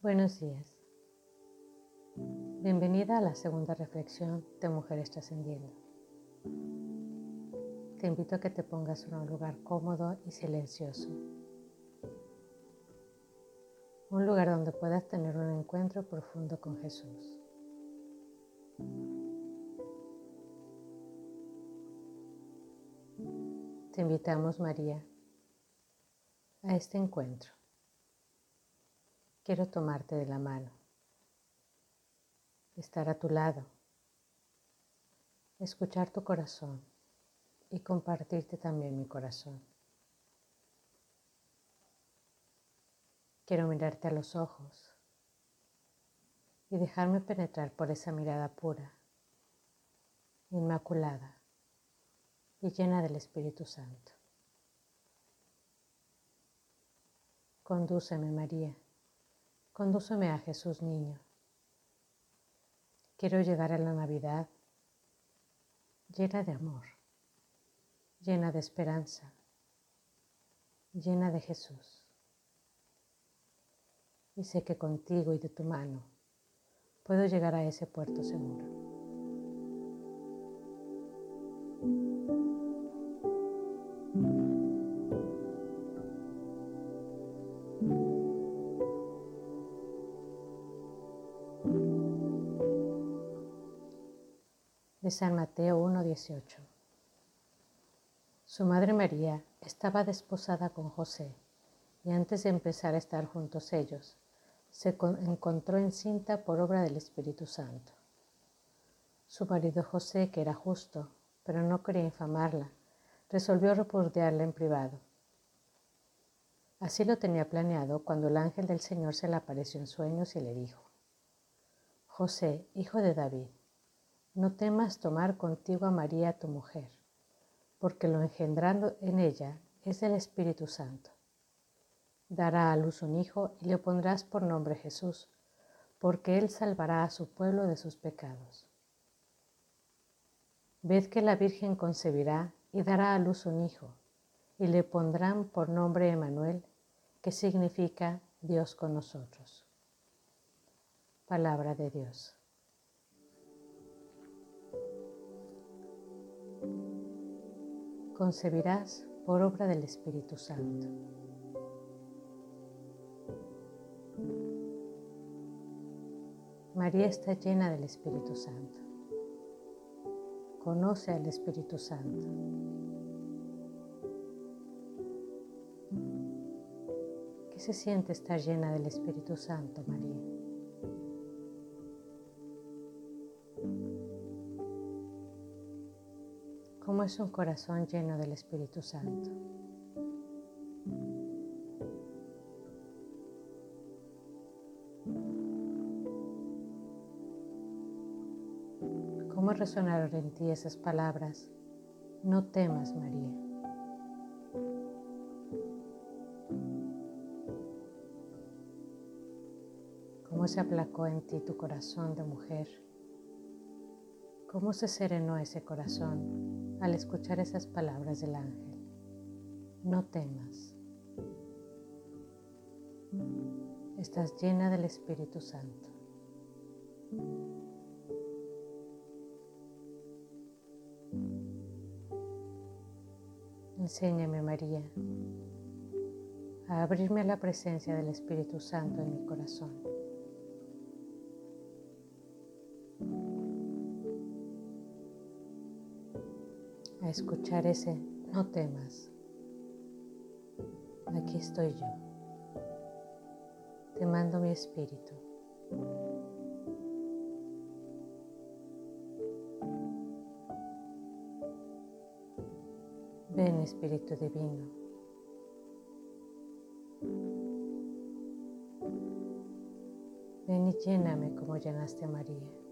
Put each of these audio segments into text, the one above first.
Buenos días. Bienvenida a la segunda reflexión de Mujeres Trascendiendo. Te invito a que te pongas en un lugar cómodo y silencioso. Un lugar donde puedas tener un encuentro profundo con Jesús. Te invitamos, María, a este encuentro quiero tomarte de la mano, estar a tu lado, escuchar tu corazón y compartirte también mi corazón. Quiero mirarte a los ojos y dejarme penetrar por esa mirada pura, inmaculada y llena del Espíritu Santo. Condúceme, María Condúceme a Jesús niño. Quiero llegar a la Navidad llena de amor, llena de esperanza, llena de Jesús. Y sé que contigo y de tu mano puedo llegar a ese puerto seguro. San Mateo 1.18. Su madre María estaba desposada con José y antes de empezar a estar juntos ellos, se encontró encinta por obra del Espíritu Santo. Su marido José, que era justo, pero no quería infamarla, resolvió repudiarla en privado. Así lo tenía planeado cuando el ángel del Señor se le apareció en sueños y le dijo, José, hijo de David, no temas tomar contigo a María tu mujer, porque lo engendrando en ella es el Espíritu Santo. Dará a luz un hijo y le pondrás por nombre Jesús, porque él salvará a su pueblo de sus pecados. Ved que la Virgen concebirá y dará a luz un hijo, y le pondrán por nombre Emanuel, que significa Dios con nosotros. Palabra de Dios. Concebirás por obra del Espíritu Santo. María está llena del Espíritu Santo. Conoce al Espíritu Santo. ¿Qué se siente estar llena del Espíritu Santo, María? Es un corazón lleno del Espíritu Santo? ¿Cómo resonaron en ti esas palabras? No temas, María. ¿Cómo se aplacó en ti tu corazón de mujer? ¿Cómo se serenó ese corazón al escuchar esas palabras del ángel. No temas. Estás llena del Espíritu Santo. Enséñame, María, a abrirme a la presencia del Espíritu Santo en mi corazón. Escuchar ese no temas. Aquí estoy yo. Te mando mi espíritu. Ven Espíritu Divino. Ven y lléname como llenaste a María.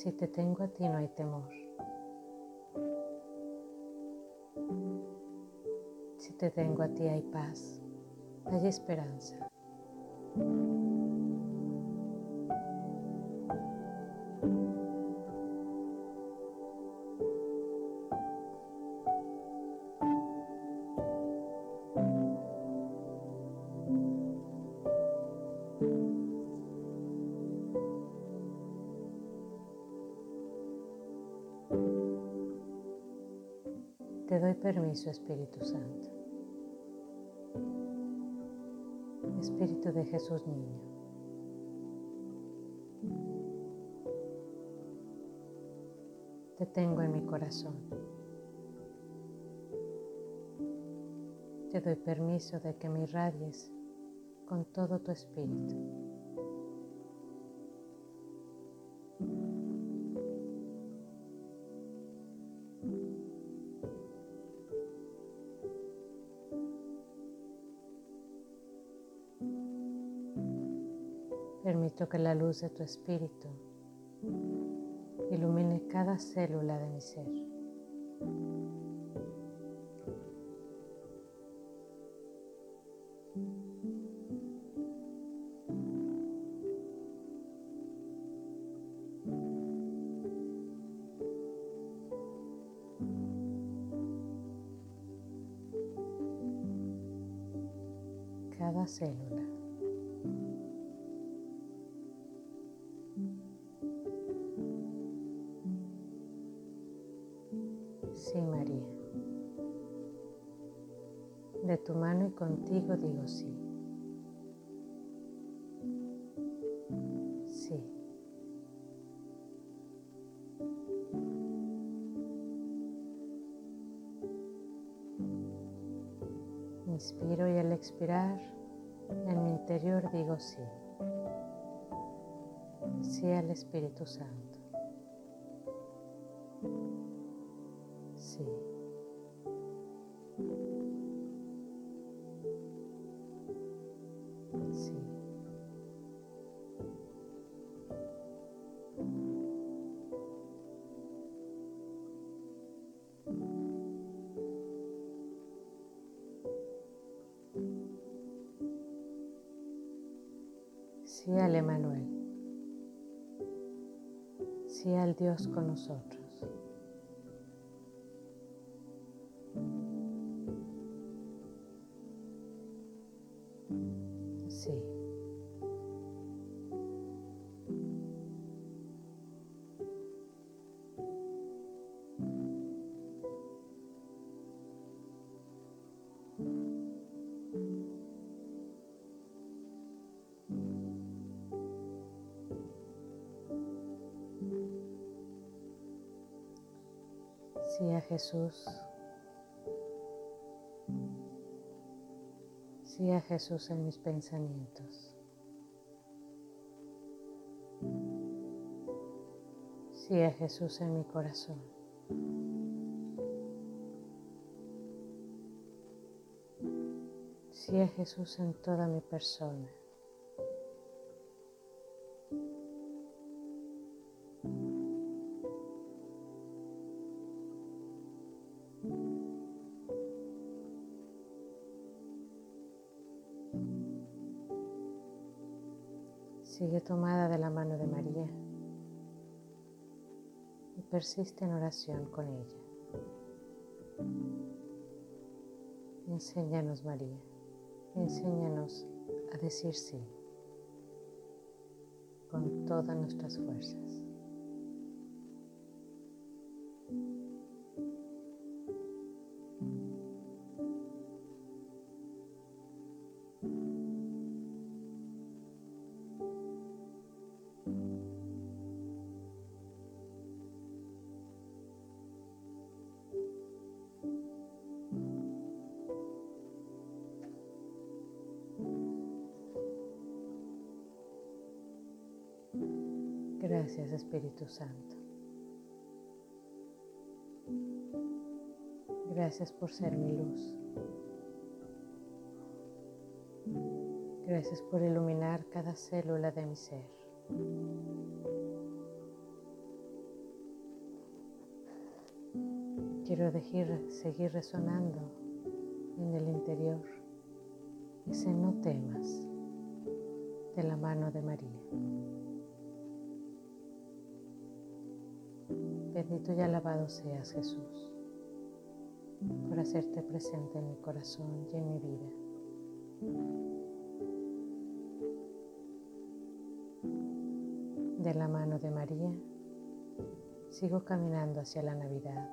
Si te tengo a ti no hay temor. Si te tengo a ti hay paz, hay esperanza. Te doy permiso, Espíritu Santo. Espíritu de Jesús Niño. Te tengo en mi corazón. Te doy permiso de que me irradies con todo tu espíritu. Que la luz de tu espíritu ilumine cada célula de mi ser. Cada célula. De tu mano y contigo digo sí. Sí. Inspiro y al expirar en mi interior digo sí. Sí al Espíritu Santo. Sí. Sí al Emanuel. Sí al Dios con nosotros. Sí a Jesús. Sí a Jesús en mis pensamientos. Sí a Jesús en mi corazón. Sí a Jesús en toda mi persona. Sigue tomada de la mano de María y persiste en oración con ella. Enséñanos, María, enséñanos a decir sí con todas nuestras fuerzas. Gracias Espíritu Santo. Gracias por ser mi luz. Gracias por iluminar cada célula de mi ser. Quiero seguir resonando en el interior ese no temas de la mano de María. Bendito y alabado seas Jesús por hacerte presente en mi corazón y en mi vida. De la mano de María, sigo caminando hacia la Navidad